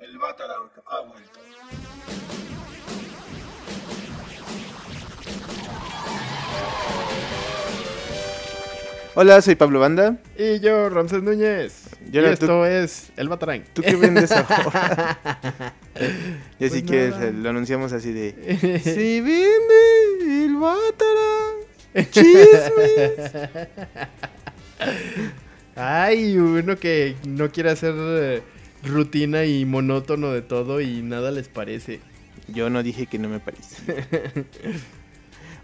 El Batarang ha vuelto. Hola, soy Pablo Banda. Y yo, Ramsés Núñez. Yo y esto tú- es El Batarang. ¿Tú qué vendes ahora? y si Pues nada. eh, lo anunciamos así de... ¡Se vende el Batarang! ¡Chismes! Ay, uno que no quiere hacer eh, rutina y monótono de todo y nada les parece. Yo no dije que no me parece.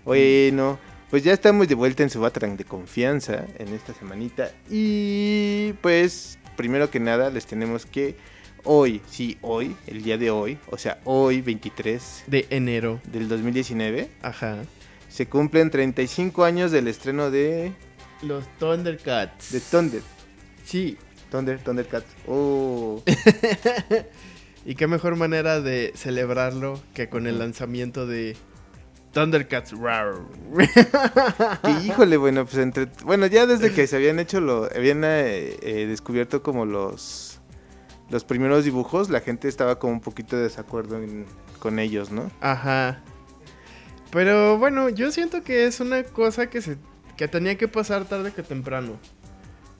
bueno, pues ya estamos de vuelta en su Batarang de confianza en esta semanita. Y pues, primero que nada, les tenemos que hoy, sí, hoy, el día de hoy, o sea, hoy 23 De enero. del 2019, Ajá. se cumplen 35 años del estreno de, Los Thundercats. de Thunder. Sí. Thunder, Thundercats. Oh, Y qué mejor manera de celebrarlo que con el lanzamiento de Thundercats. Rar. y híjole, bueno, pues entre, bueno, ya desde que se habían hecho lo, habían eh, eh, descubierto como los, los primeros dibujos, la gente estaba como un poquito de desacuerdo en- con ellos, ¿no? Ajá. Pero bueno, yo siento que es una cosa que se que tenía que pasar tarde que temprano.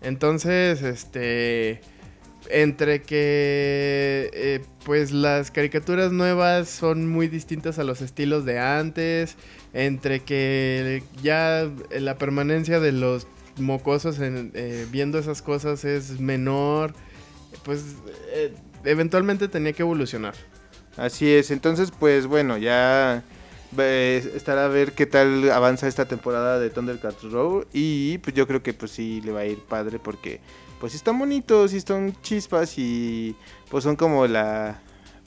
Entonces, este entre que eh, pues las caricaturas nuevas son muy distintas a los estilos de antes, entre que ya la permanencia de los mocosos eh, viendo esas cosas es menor, pues eh, eventualmente tenía que evolucionar. Así es, entonces pues bueno, ya eh, estará a ver qué tal avanza esta temporada de Thundercats Row y pues yo creo que pues sí le va a ir padre porque pues sí están bonitos y son chispas y pues son como la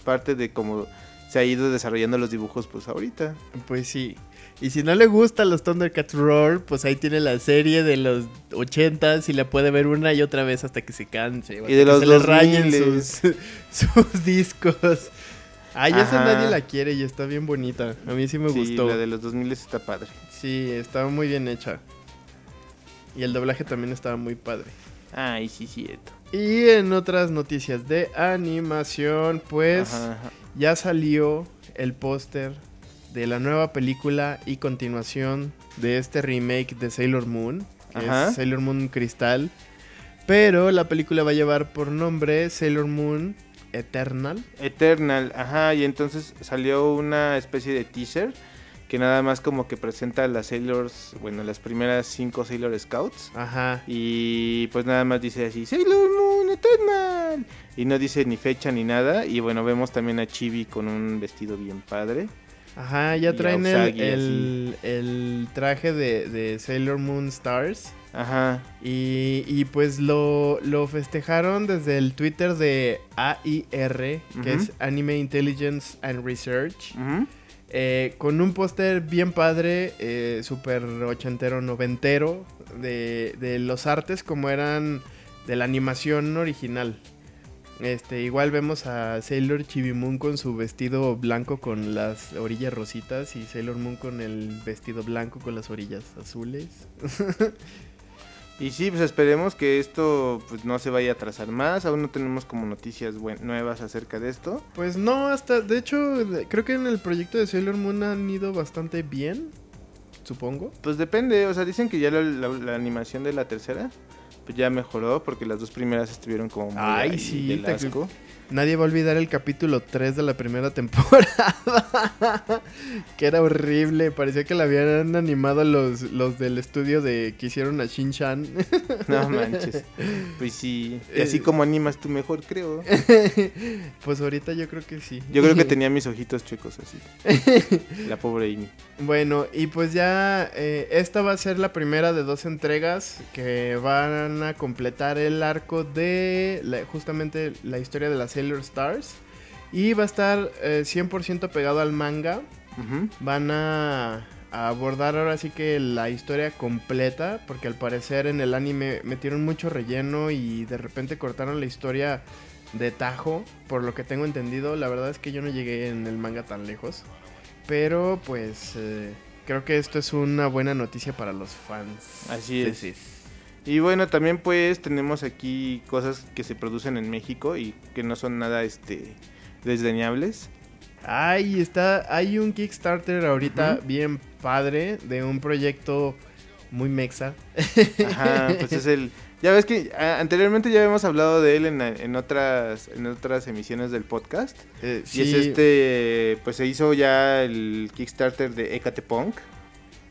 parte de cómo se ha ido desarrollando los dibujos pues ahorita. Pues sí. Y si no le gustan los Thundercats Roar, pues ahí tiene la serie de los 80s y la puede ver una y otra vez hasta que se canse. Y de los se le rayen 2000s. sus, sus discos. Ay, esa Ajá. nadie la quiere y está bien bonita. A mí sí me sí, gustó. la de los 2000 está padre. Sí, estaba muy bien hecha. Y el doblaje también estaba muy padre. Ay, sí, cierto. Y en otras noticias de animación, pues Ajá, ajá. ya salió el póster de la nueva película y continuación de este remake de Sailor Moon, que Ajá. es Sailor Moon Cristal. Pero la película va a llevar por nombre Sailor Moon Eternal. Eternal, ajá, y entonces salió una especie de teaser que nada más como que presenta a las Sailors, bueno, las primeras cinco Sailor Scouts. Ajá. Y pues nada más dice así, Sailor Moon Eternal. Y no dice ni fecha ni nada. Y bueno, vemos también a Chibi con un vestido bien padre. Ajá, ya traen el, el, el traje de, de Sailor Moon Stars. Ajá, Y, y pues lo, lo festejaron desde el Twitter de AIR, que Ujú. es Anime Intelligence and Research. Eh, con un póster bien padre, eh, súper ochentero, noventero, de, de los artes como eran de la animación original. Este, igual vemos a Sailor Chibimoon con su vestido blanco con las orillas rositas y Sailor Moon con el vestido blanco con las orillas azules. Y sí, pues esperemos que esto pues no se vaya a atrasar más. Aún no tenemos como noticias nuevas acerca de esto. Pues no, hasta, de hecho, creo que en el proyecto de Sailor Moon han ido bastante bien, supongo. Pues depende, o sea, dicen que ya la, la- la animación de la tercera ya mejoró porque las dos primeras estuvieron como muy Ay, ahí sí, del te- asco. Nadie va a olvidar el capítulo 3 de la primera temporada. que era horrible. Parecía que la habían animado los, los del estudio de que hicieron a Shin-Chan. No manches. Pues sí, y así Eh. como animas tú mejor, creo. pues ahorita yo creo que sí. Yo creo que tenía mis ojitos chuecos así. La pobre Amy. Bueno, y pues ya eh, esta va a ser la primera de dos entregas que van a completar el arco de la- justamente la historia de las Sailor Stars. Y va a estar eh, 100% pegado al manga. Van a, a abordar ahora sí que la historia completa, porque al parecer en el anime metieron mucho relleno y de repente cortaron la historia de tajo, por lo que tengo entendido. La verdad es que yo no llegué en el manga tan lejos, pero pues eh, creo que esto es una buena noticia para los fans. Así es. Sí, sí. Y bueno, también pues tenemos aquí cosas que se producen en México y que no son nada este desdeñables. Ay, está, hay un Kickstarter ahorita bien padre de un proyecto muy mexa. Ajá, pues es el... Ya ves que a- anteriormente ya habíamos hablado de él en, en otras en otras emisiones del podcast. Eh, Y es este, pues se hizo ya el Kickstarter de Ecatepunk.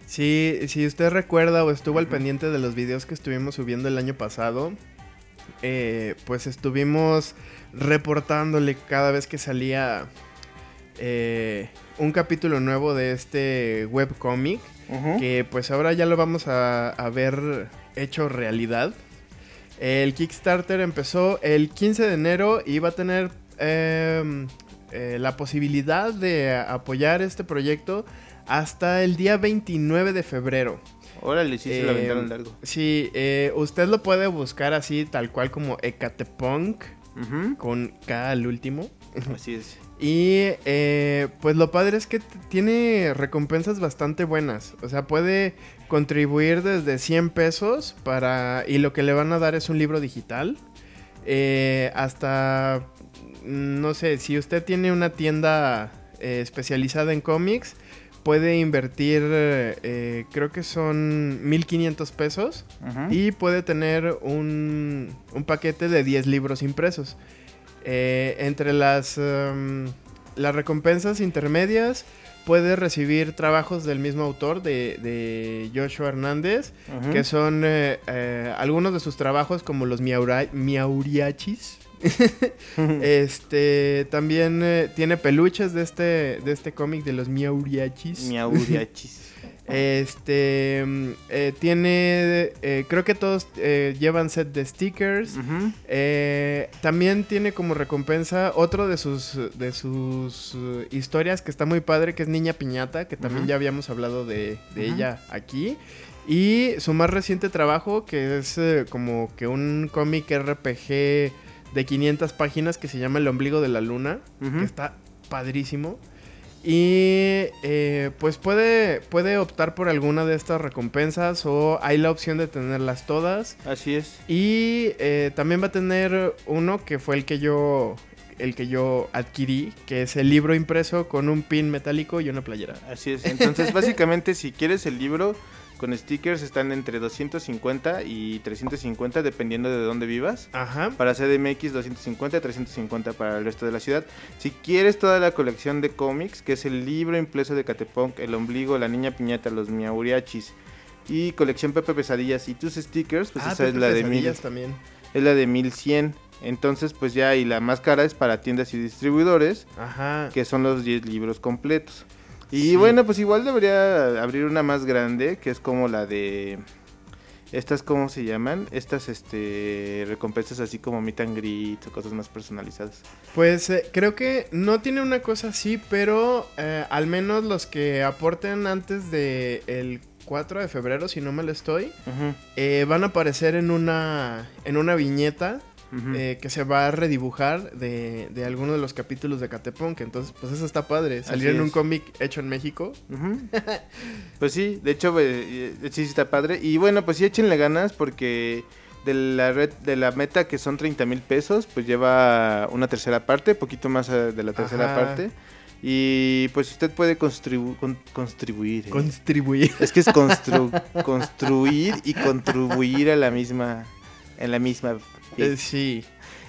Sí, si usted recuerda o estuvo al pendiente de los videos que estuvimos subiendo el año pasado, eh, pues estuvimos reportándole cada vez que salía eh, un capítulo nuevo de este webcomic, que pues ahora ya lo vamos a, a ver hecho realidad. El Kickstarter empezó el 15 de enero y va a tener em, eh, la posibilidad de apoyar este proyecto hasta el día 29 de febrero. Órale, sí se Eh, lo aventaron largo. Sí, eh, usted lo puede buscar así, tal cual como Ecatepunk, Ujú, con K al último. Así es. Y eh, pues lo padre es que tiene recompensas bastante buenas. O sea, puede contribuir desde 100 pesos para... Y lo que le van a dar es un libro digital. Eh, hasta... No sé, si usted tiene una tienda especializada en cómics, puede invertir, eh, creo que son 1500 pesos. Y puede tener un, un paquete de 10 libros impresos. Eh, entre las, em, las recompensas intermedias puede recibir trabajos del mismo autor, de, de Joshua Hernández, que son eh, eh, algunos de sus trabajos como los miaura- miauriachis. Este también eh, tiene peluches de este, de este cómic de los miauriachis. Miauriachis. Este mm, eh, tiene, eh, creo que todos llevan set de stickers. También tiene como recompensa otro de sus de sus historias que está muy padre, que es Niña Piñata, que también ya habíamos hablado de, ella aquí. Y su más reciente trabajo, que es como que un cómic RPG de 500 páginas que se llama El ombligo de la luna que está padrísimo. Y eh, pues puede, puede optar por alguna de estas recompensas o hay la opción de tenerlas todas. Así es. Y eh, también va a tener uno que fue el que yo el que yo adquirí, que es el libro impreso con un pin metálico y una playera. Así es. Entonces, básicamente, si quieres el libro con stickers, están entre 250 y 350, dependiendo de dónde vivas. Ajá. Para CDMX 250, 350 para el resto de la ciudad. Si quieres toda la colección de cómics, que es el libro impreso de Catepunk, El Ombligo, La Niña Piñata, Los Miauriachis y colección Pepe Pesadillas y tus stickers, pues Ah, esa es la de mil, Pesadillas también. es la de 1100. Entonces, pues ya y la más cara es para tiendas y distribuidores, Ajá. que son los 10 libros completos. Y Sí. bueno, pues igual debería abrir una más grande, que es como la de estas cómo se llaman? Estas este recompensas así como meet and greet o cosas más personalizadas. Pues eh, creo que no tiene una cosa así, pero eh, al menos los que aporten antes de el 4 de febrero, si no mal estoy, Ujú, eh, van a aparecer en una en una viñeta eh, que se va a redibujar de, de alguno de los capítulos de Catepunk. Entonces, pues eso está padre. Salir Así en un cómic hecho en México. Pues sí, de hecho eh, eh, sí está padre. Y bueno, pues sí échenle ganas porque de la red de la meta que son 30 mil pesos, pues lleva una tercera parte, poquito más eh, de la tercera Ajá. parte. Y pues usted puede constribu- con- contribuir. eh. Contribuir. Es que es constru- construir y contribuir a la misma. En la misma. Eh, sí.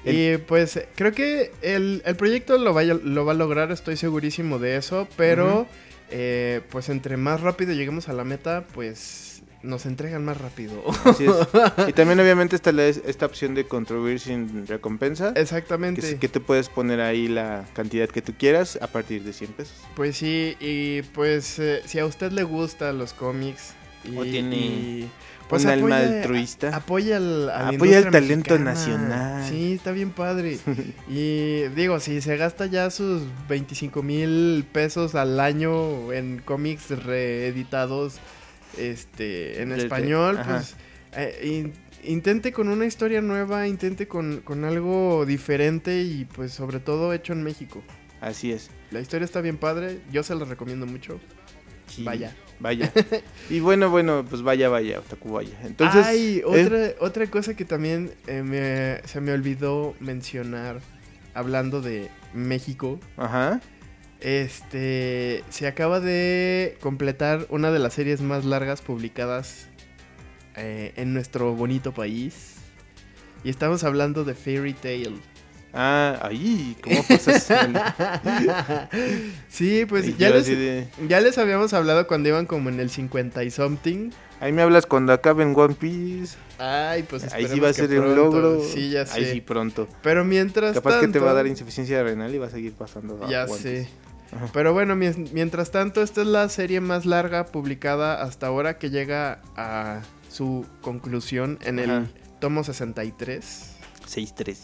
El- Y pues creo que el, el proyecto lo, vaya- lo va a lograr, estoy segurísimo de eso, pero eh, pues entre más rápido lleguemos a la meta, pues nos entregan más rápido. Así es. Y también, obviamente, está la- esta opción de contribuir sin recompensa. Exactamente. Que, que te puedes poner ahí la cantidad que tú quieras a partir de 100 pesos. Pues sí, y pues eh, si a usted le gustan los cómics y, O tiene y, pues, un alma altruista. Apoya al, Apoya el talento mexicana. nacional. Sí, está bien padre. y digo, si se gasta ya sus 25 mil pesos al año en cómics reeditados este, en Desde- español, ajá. pues eh, in- intente con una historia nueva, intente con, con algo diferente y pues sobre todo hecho en México. Así es. La historia está bien padre, yo se la recomiendo mucho. Sí, Vaya. Vaya. y bueno, bueno, pues vaya, vaya, Otaku, vaya. Entonces, Ay, ¿eh? otra, otra cosa que también eh, me- se me olvidó mencionar, hablando de México, Ajá. este, se acaba de completar una de las series más largas publicadas eh, en nuestro bonito país. Y estamos hablando de Fairy Tail. Ah, ahí, ¿cómo pasas? sí, pues Y ya les, de, ya les habíamos hablado cuando iban como en el 50 y something. Ahí me hablas cuando acabe en One Piece. Ay, pues ahí sí va a ser un logro. Sí, ya sé. Ahí sí pronto. Pero mientras Capaz que te va a dar insuficiencia renal y va a seguir pasando. a Ya One sé. Piece. Pero bueno, mien- mientras tanto, esta es la serie más larga publicada hasta ahora que llega a su conclusión en el tomo 63 6-3.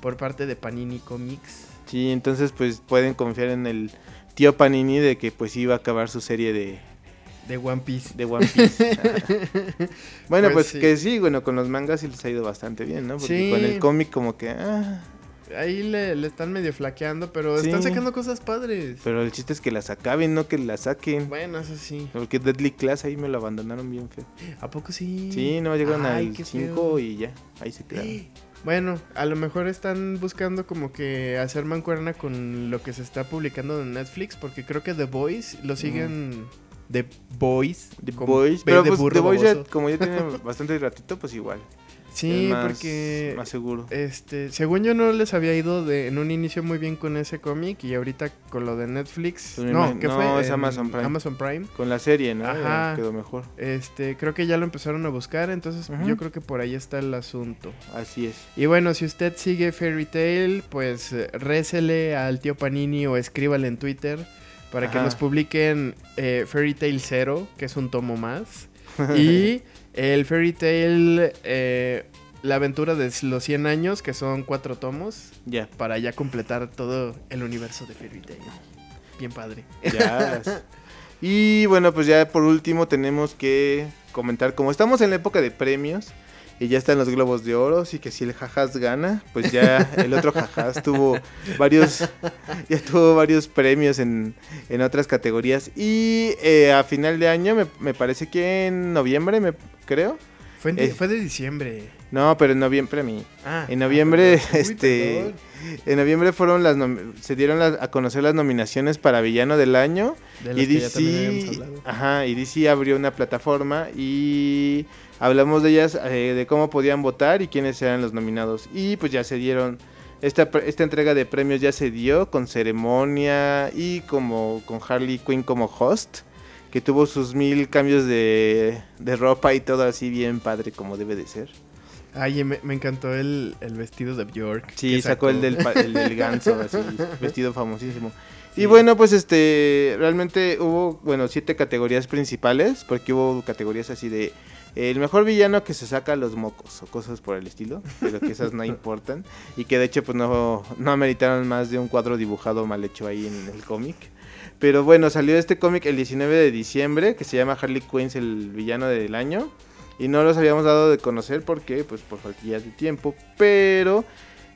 Por parte de Panini Comics. Sí, entonces pues pueden confiar en el tío Panini de que pues iba a acabar su serie de, De One Piece. de One Piece. Bueno, Pues pues, sí. que sí, bueno, con los mangas sí les ha ido bastante bien, ¿no? Porque Sí. con el cómic como que... Ah, Ahí le, le están medio flaqueando, pero están sacando cosas padres. pero el chiste es que las acaben, no que las saquen. Bueno, eso sí. Porque Deadly Class ahí me lo abandonaron bien feo. ¿A poco sí? Sí, no llegaron Ay, al qué 5 feo. y ya, ahí se quedaron. Bueno, a lo mejor están buscando como que hacer mancuerna con lo que se está publicando en Netflix, porque creo que The Boys lo siguen... The Boys. The con Boys, B pero pues The baboso. como ya tiene bastante ratito, pues igual. Sí, más, porque... Más seguro. Este, según yo no les había ido de, en un inicio muy bien con ese cómic y ahorita con lo de Netflix. Pues no, ¿qué no, fue? es En Amazon Prime. Amazon Prime. Con la serie, ¿no? Ajá. Ya Quedó mejor. Este, creo que ya lo empezaron a buscar, entonces yo creo que por ahí está el asunto. Así es. Y bueno, si usted sigue Fairy Tail, pues eh, récele al tío Panini o escríbale en Twitter para que nos publiquen eh, Fairy Tail 0, que es un tomo más. y el Fairy Tail, eh, la aventura de los 100 años, que son cuatro tomos, Ya, para ya completar todo el universo de Fairy Tail. Bien padre. ya. y bueno, pues ya por último tenemos que comentar, como estamos en la época de premios y ya están los globos de oro, así que si el jajas gana, pues ya el otro jajas tuvo varios, ya tuvo varios premios en, en otras categorías. Y eh, a final de año, me, me parece que en noviembre, me creo. Fue, en Eh. fue de diciembre. No, pero en noviembre a mí. Ah, En noviembre, este. En noviembre fueron las se dieron las- a conocer las nominaciones para villano del año De y DC, ajá, y DC abrió una plataforma y hablamos de ellas, eh, de cómo podían votar y quiénes eran los nominados. Y pues ya se dieron, esta, esta entrega de premios ya se dio con ceremonia y como con Harley Quinn como host, que tuvo sus mil cambios de, de ropa y todo así bien padre como debe de ser. Ay, me, me encantó el, el vestido de Bjork. Sí, sacó, el, del, el del ganso, así, vestido famosísimo. Sí. Y bueno, pues este, realmente hubo, bueno, siete categorías principales, porque hubo categorías así de el mejor villano que se saca los mocos o cosas por el estilo, pero que esas no importan y que de hecho pues no, no ameritaron más de un cuadro dibujado mal hecho ahí en el cómic. Pero bueno, salió este cómic el 19 de diciembre que se llama Harley Quinn, el villano del año. Y no los habíamos dado de conocer porque, pues por falta de tiempo. Pero,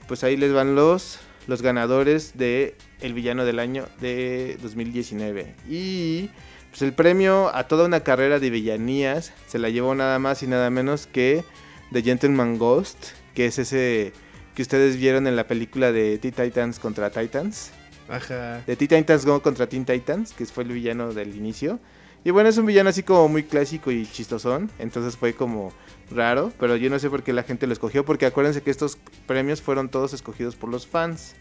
pues ahí les van los, los ganadores de El Villano del Año de 2019. Y pues el premio a toda una carrera de villanías se la llevó nada más y nada menos que The Gentleman Ghost, que es ese que ustedes vieron en la película de Teen Titans contra Titans. Ajá. De Teen Titans Go contra Teen Titans, que fue el villano del inicio. Y bueno, es un villano así como muy clásico y chistosón, entonces fue como raro, pero yo no sé por qué la gente lo escogió, porque acuérdense que estos premios fueron todos escogidos por los fans.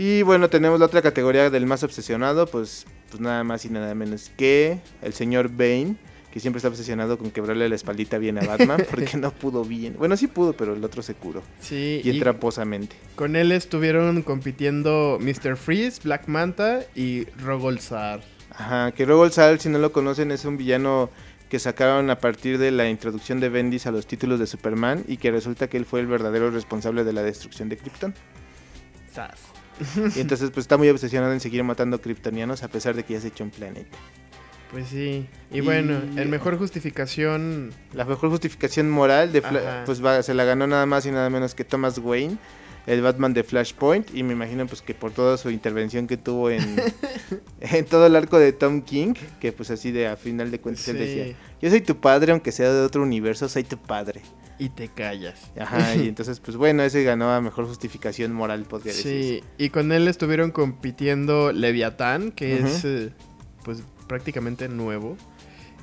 Y bueno, tenemos la otra categoría del más obsesionado, pues, pues nada más y nada menos que el señor Bane, que siempre está obsesionado con quebrarle la espaldita bien a Batman, porque no pudo bien. Bueno, sí pudo, pero el otro se curó. Sí, Y y tramposamente. con él estuvieron compitiendo Mr. Freeze, Black Manta y Rogolzar. Ajá, que Rogol Sal, si no lo conocen, es un villano que sacaron a partir de la introducción de Bendis a los títulos de Superman y que resulta que él fue el verdadero responsable de la destrucción de Krypton. Sas. Y entonces pues está muy obsesionado en seguir matando kryptonianos a pesar de que ya se echó un planeta. Pues sí. Y, Y- bueno, el mejor justificación. La mejor justificación moral de Fla- Ajá. pues va- se la ganó nada más y nada menos que Thomas Wayne el Batman de Flashpoint y me imagino pues que por toda su intervención que tuvo en, en todo el arco de Tom King, que pues así de a final de cuentas él decía, yo soy tu padre aunque sea de otro universo, soy tu padre. Y te callas. Ajá, y entonces pues bueno, ese ganó a mejor justificación moral, podría decir. Sí, y con él estuvieron compitiendo Leviatán, que es eh, pues prácticamente nuevo.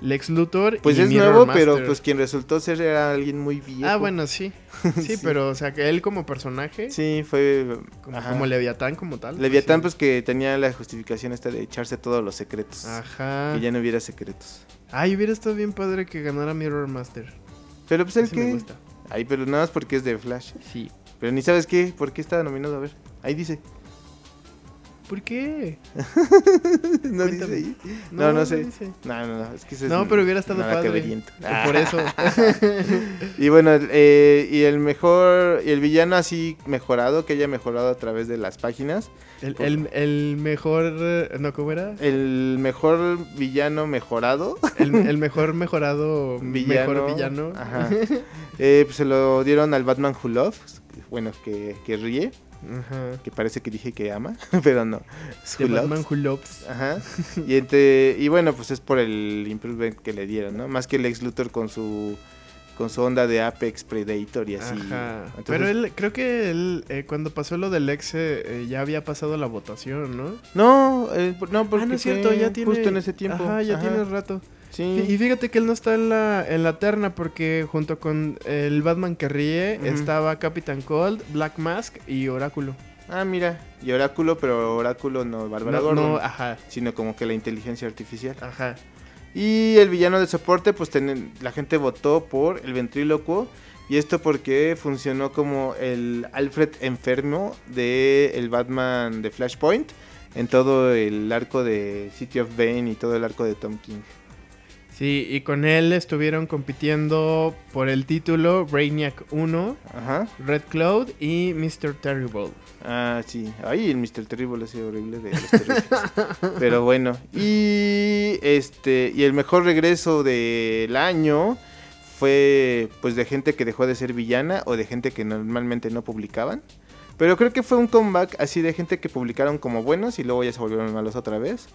Lex Luthor Pues y es Mirror nuevo, pero pues quien resultó ser era alguien muy viejo. Ah, bueno, sí. Sí, Sí. pero o sea, que él como personaje, Sí, fue como, como Leviatán como tal. Leviatán sí. pues que tenía la justificación esta de echarse todos los secretos. Ajá. Que ya no hubiera secretos. Ay, hubiera estado bien padre que ganara Mirror Master. Pero pues el que... gusta. Ay, pero nada más porque es de Flash. Sí. Pero ni sabes qué, por qué está nominado, a ver. Ahí dice. ¿Por qué? ¿No dice ahí? No, no sé. No, no, no, es que No, es pero hubiera estado padre. Por eso. Y bueno, eh, y el mejor, y el villano así mejorado, que haya mejorado a través de las páginas. el, el- el mejor. eh, No, ¿cómo era? El mejor villano mejorado. El, el mejor mejorado. Villano. Mejor villano. Ajá. Eh, pues se lo dieron al Batman Who Loves. Bueno, que, que ríe. Ajá. Que parece que dije que ama, pero no. Es Who Loves. Batman Who Loves. Ajá. Y, entre, y bueno, pues es por el improvement que le dieron, ¿no? Más que el ex Luthor con su con su onda de Apex Predator y así. Ajá. Entonces- Pero él, creo que él, eh, cuando pasó lo del ex, eh, ya había pasado la votación, ¿no? No, eh, no, porque ah, no es cierto, ya tiene. justo en ese tiempo. Ajá, ya Ajá. tiene rato. Sí. Y fíjate que él no está en la, en la terna porque junto con el Batman que ríe estaba Capitán Cold, Black Mask y Oráculo. Ah, mira, y Oráculo, pero Oráculo no Bárbara No, Gordon, no, ajá, sino como que la inteligencia artificial. ajá. Y el villano de soporte, pues la gente votó por el ventrílocuo. Y esto porque funcionó como el Alfred enfermo de el Batman de Flashpoint en todo el arco de City of Bane y todo el arco de Tom King. Sí, y con él estuvieron compitiendo por el título Brainiac 1, Ajá. Red Cloud y Mr. Terrible. Ah, sí. Ay, el Mr. Terrible ese horrible de los. Pero bueno. Y este. Y el mejor regreso del año fue pues de gente que dejó de ser villana o de gente que normalmente no publicaban. Pero creo que fue un comeback así de gente que publicaron como buenos y luego ya se volvieron malos otra vez.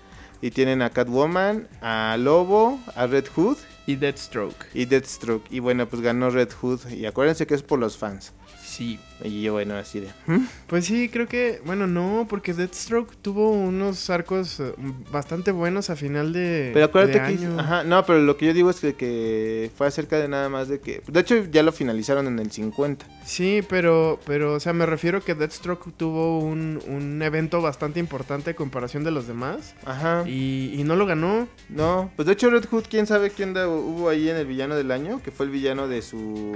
Y tienen a Catwoman, a Lobo, a Red Hood Y Deathstroke. y Deathstroke. Y bueno, pues ganó Red Hood. Y acuérdense que es por los fans. Sí. Y yo, bueno, así de. ¿hmm? Pues sí, creo que, bueno, no, porque Deathstroke tuvo unos arcos eh, bastante buenos a final de, Pero acuérdate de que... año. Ajá, no, pero lo que yo digo es que, que fue acerca de nada más de que... De hecho, ya lo finalizaron en el 50. Sí, pero, pero, o sea, me refiero que Deathstroke tuvo un, un evento bastante importante en comparación de los demás Ajá. y, y no lo ganó. No, pues de hecho Red Hood, quién sabe quién da- hubo ahí en el villano del año, que fue el villano de su...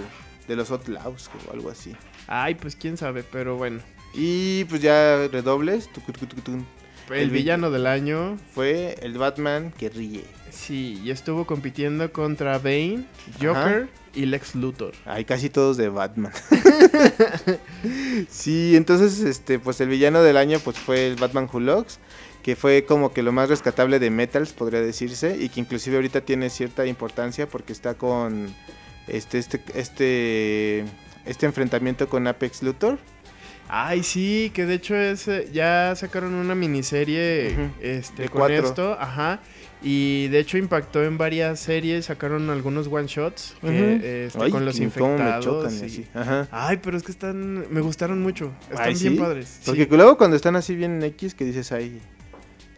De los Outlaws o algo así. Ay, pues quién sabe, pero bueno. Y pues ya redobles. El, El vi- villano del año, Fue el Batman que ríe. sí, y estuvo compitiendo contra Bane, Joker y Lex Luthor. Hay casi todos de Batman. sí, entonces, este, pues el villano del año pues fue el Batman Who que fue como que lo más rescatable de Metals, podría decirse, y que inclusive ahorita tiene cierta importancia porque está con este, este, este, este enfrentamiento con Apex Luthor. Ay, sí, que de hecho es eh, ya sacaron una miniserie este, de con cuatro. esto, ajá. Y de hecho impactó en varias series, sacaron algunos one shots que, este, Ay, con los que cómo me infectados. chocan y y- así. Ajá. Ay, pero es que están, me gustaron mucho, están Ay, bien ¿sí? padres. Porque sí. luego cuando están así bien X, que dices ahí,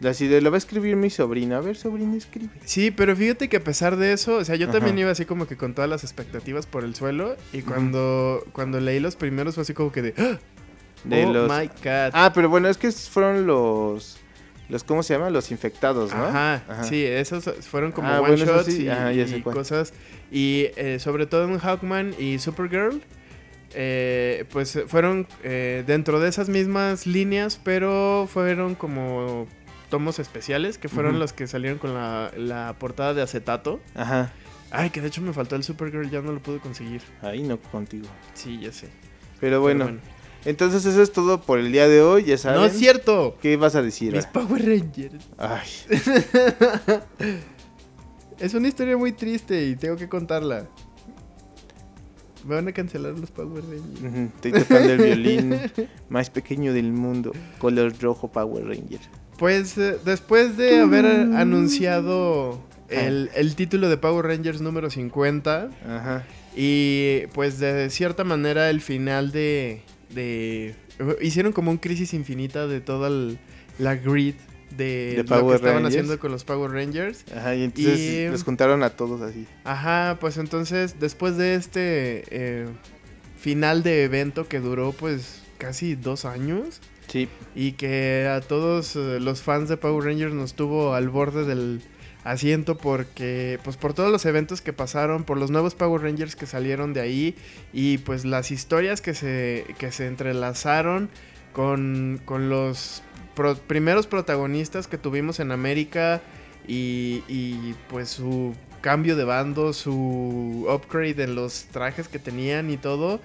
así de lo va a escribir mi sobrina, a ver sobrina escribe. Sí, pero fíjate que a pesar de eso, o sea, yo también Ajá. iba así como que con todas las expectativas por el suelo y cuando, cuando leí los primeros fue así como que de, ¡Ah! De oh los... my god. Ah, pero bueno, es que fueron los... los ¿Cómo se llama? Los infectados, ¿no? Ajá, Ajá. sí, esos fueron como Ah, one bueno, shots sí, y, ajá, cosas. Y eh, sobre todo en Hawkman y Supergirl, eh, pues fueron eh, dentro de esas mismas líneas, pero fueron como tomos especiales, que fueron los que salieron con la, la portada de acetato. Ajá. Ay, que de hecho me faltó el Supergirl, ya no lo pude conseguir. Ahí no contigo. Sí, ya sé. Pero Pero bueno, entonces eso es todo por el día de hoy, ya saben. No es cierto. ¿Qué vas a decir? Mis Power Rangers. Ay, Es una historia muy triste y tengo que contarla. Me van a cancelar los Power Rangers. Estoy tocando el violín más pequeño del mundo, color rojo Power Ranger. Pues eh, después de haber anunciado el, el título de Power Rangers número 50 Ajá. y pues de cierta manera el final de... de hicieron como un crisis infinita de toda el- la grid de, De lo que Power estaban Rangers. haciendo con los Power Rangers. Ajá, y entonces Y- los juntaron a todos así. Ajá, pues entonces después de este eh, final de evento que duró pues casi dos años Sí. y que a todos eh, los fans de Power Rangers nos tuvo al borde del asiento porque pues por todos los eventos que pasaron, por los nuevos Power Rangers que salieron de ahí y pues las historias que se, que se entrelazaron con, con los primeros protagonistas que tuvimos en América y, y, pues su cambio de bando, su upgrade en los trajes que tenían y todo.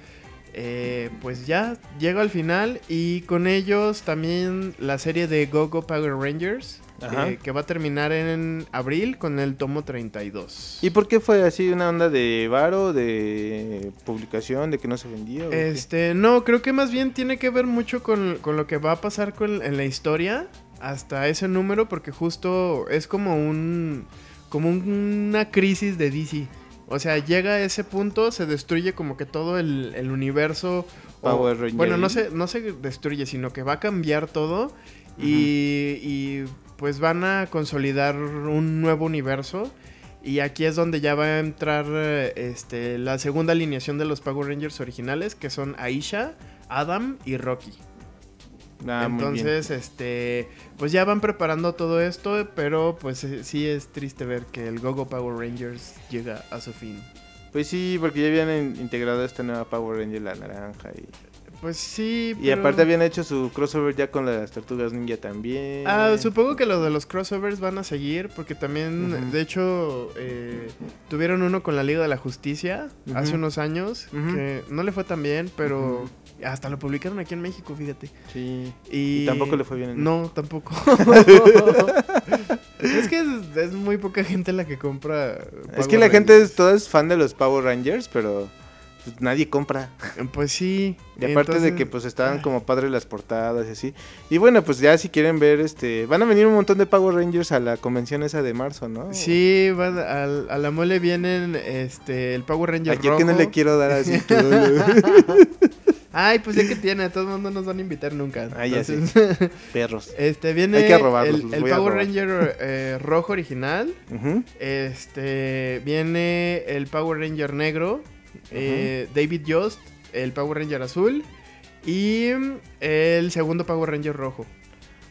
Eh, pues ya llega al final y con ellos también la serie de Go-Go Power Rangers eh, que va a terminar en abril con el tomo 32. ¿Y por qué fue así una onda de varo, de publicación, de que no se vendía? Este, no, creo que más bien tiene que ver mucho con, con lo que va a pasar con, en la historia hasta ese número, porque justo es como un. como un- una crisis de DC. O sea, llega a ese punto, se destruye como que todo el, el universo. o- Power Ranger. bueno, no se, no se destruye, sino que va a cambiar todo. y, y, pues van a consolidar un nuevo universo. Y aquí es donde ya va a entrar este, la segunda alineación de los Power Rangers originales, que son Aisha, Adam y Rocky. Ah. Entonces, este, pues ya van preparando todo esto, pero pues eh, sí es triste ver que el Gogo Power Rangers llega a su fin. Pues sí, porque ya habían in- integrado esta nueva Power Ranger, la naranja. Y, Pues sí. y pero- aparte habían hecho su crossover ya con las tortugas ninja también. Ah, supongo que lo de los crossovers van a seguir, porque también, de hecho, eh, tuvieron uno con la Liga de la Justicia hace unos años, que no le fue tan bien, pero hasta lo publicaron aquí en México, fíjate. Sí. Y, Y tampoco le fue bien en No, tampoco. es que es, es muy poca gente la que compra. Es que la gente es, toda es fan de los Power Rangers, pero pues, nadie compra. Pues sí. Y aparte de que pues estaban como padres las portadas y así. Y bueno, pues ya si quieren ver, este, van a venir un montón de Power Rangers a la convención esa de marzo, ¿no? Sí, van al- a, la mole vienen este el Power Ranger Aquí que no le quiero dar así. Ay, pues ya que tiene, a todos no nos van a invitar nunca. Ah, ya. Entonces, Perros. este viene Hay que robarlos, el, a Power robar. Ranger eh, rojo original. Este viene el Power Ranger negro, eh, David Yost, el Power Ranger azul y el segundo Power Ranger rojo.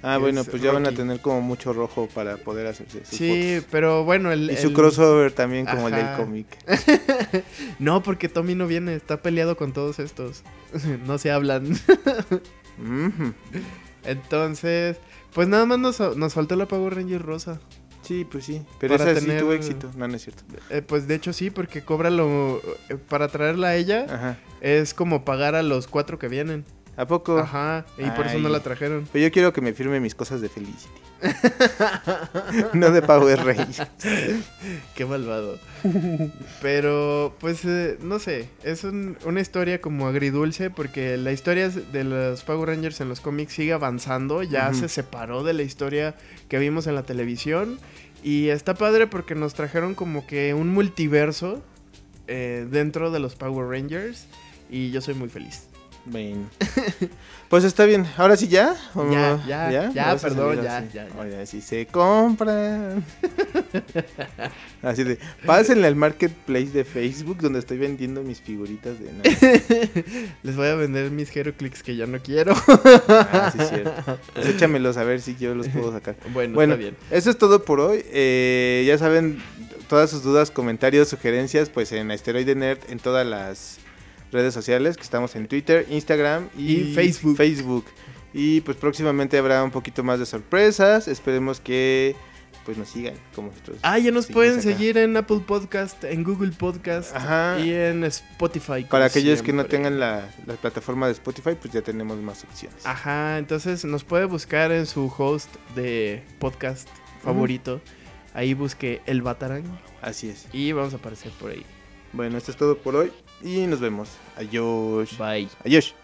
Ah, bueno, pues ya van a tener como mucho rojo para poder hacerse sus Sí, fotos. pero bueno, el, Y su el- crossover también como el del cómic. No, porque Tommy no viene, está peleado con todos estos. no se hablan. Entonces, pues nada más nos, nos faltó la Power Ranger rosa. Sí, pues sí. Pero Para esa sí tener- tuvo éxito. No, no es cierto. Eh, pues de hecho sí, porque cobra lo... eh, para traerla a ella Ajá. es como pagar a los cuatro que vienen. ¿A poco? Ajá, y por eso no la trajeron. Pero yo quiero que me firme mis cosas de Felicity. no de Power Rangers. Qué malvado. Pero, pues, eh, no sé, es un- una historia como agridulce porque la historia de los Power Rangers en los cómics sigue avanzando, ya se separó de la historia que vimos en la televisión y está padre porque nos trajeron como que un multiverso eh, dentro de los Power Rangers y yo soy muy feliz. Bueno. Pues está bien. Ahora sí ya. ¿O Ya, no? ya, ya, ¿Vas a perdón, ya, así? ya, ya. Oye, si se compran. Así de, pásenle al marketplace de Facebook donde estoy vendiendo mis figuritas de nada. Les voy a vender mis Heroclix que ya no quiero. Ah, sí, es cierto. Pues échamelos a ver si yo los puedo sacar. bueno, Bueno, está bien. eso es todo por hoy. Eh, ya saben, todas sus dudas, comentarios, sugerencias, pues en Asteroide Nerd en todas las redes sociales, que estamos en Twitter, Instagram y, Y Facebook. Facebook. Y pues próximamente habrá un poquito más de sorpresas. Esperemos que pues nos sigan como nosotros. Ah, ya nos pueden acá. seguir en Apple Podcast, en Google Podcast Ajá. y en Spotify. Para aquellos que no tengan la, la plataforma de Spotify, pues ya tenemos más opciones. Ajá, entonces nos puede buscar en su host de podcast favorito. Ahí busque El Batarang Así es. y vamos a aparecer por ahí. Bueno, esto es todo por hoy y nos vemos. Adiós. Bye. Adiós.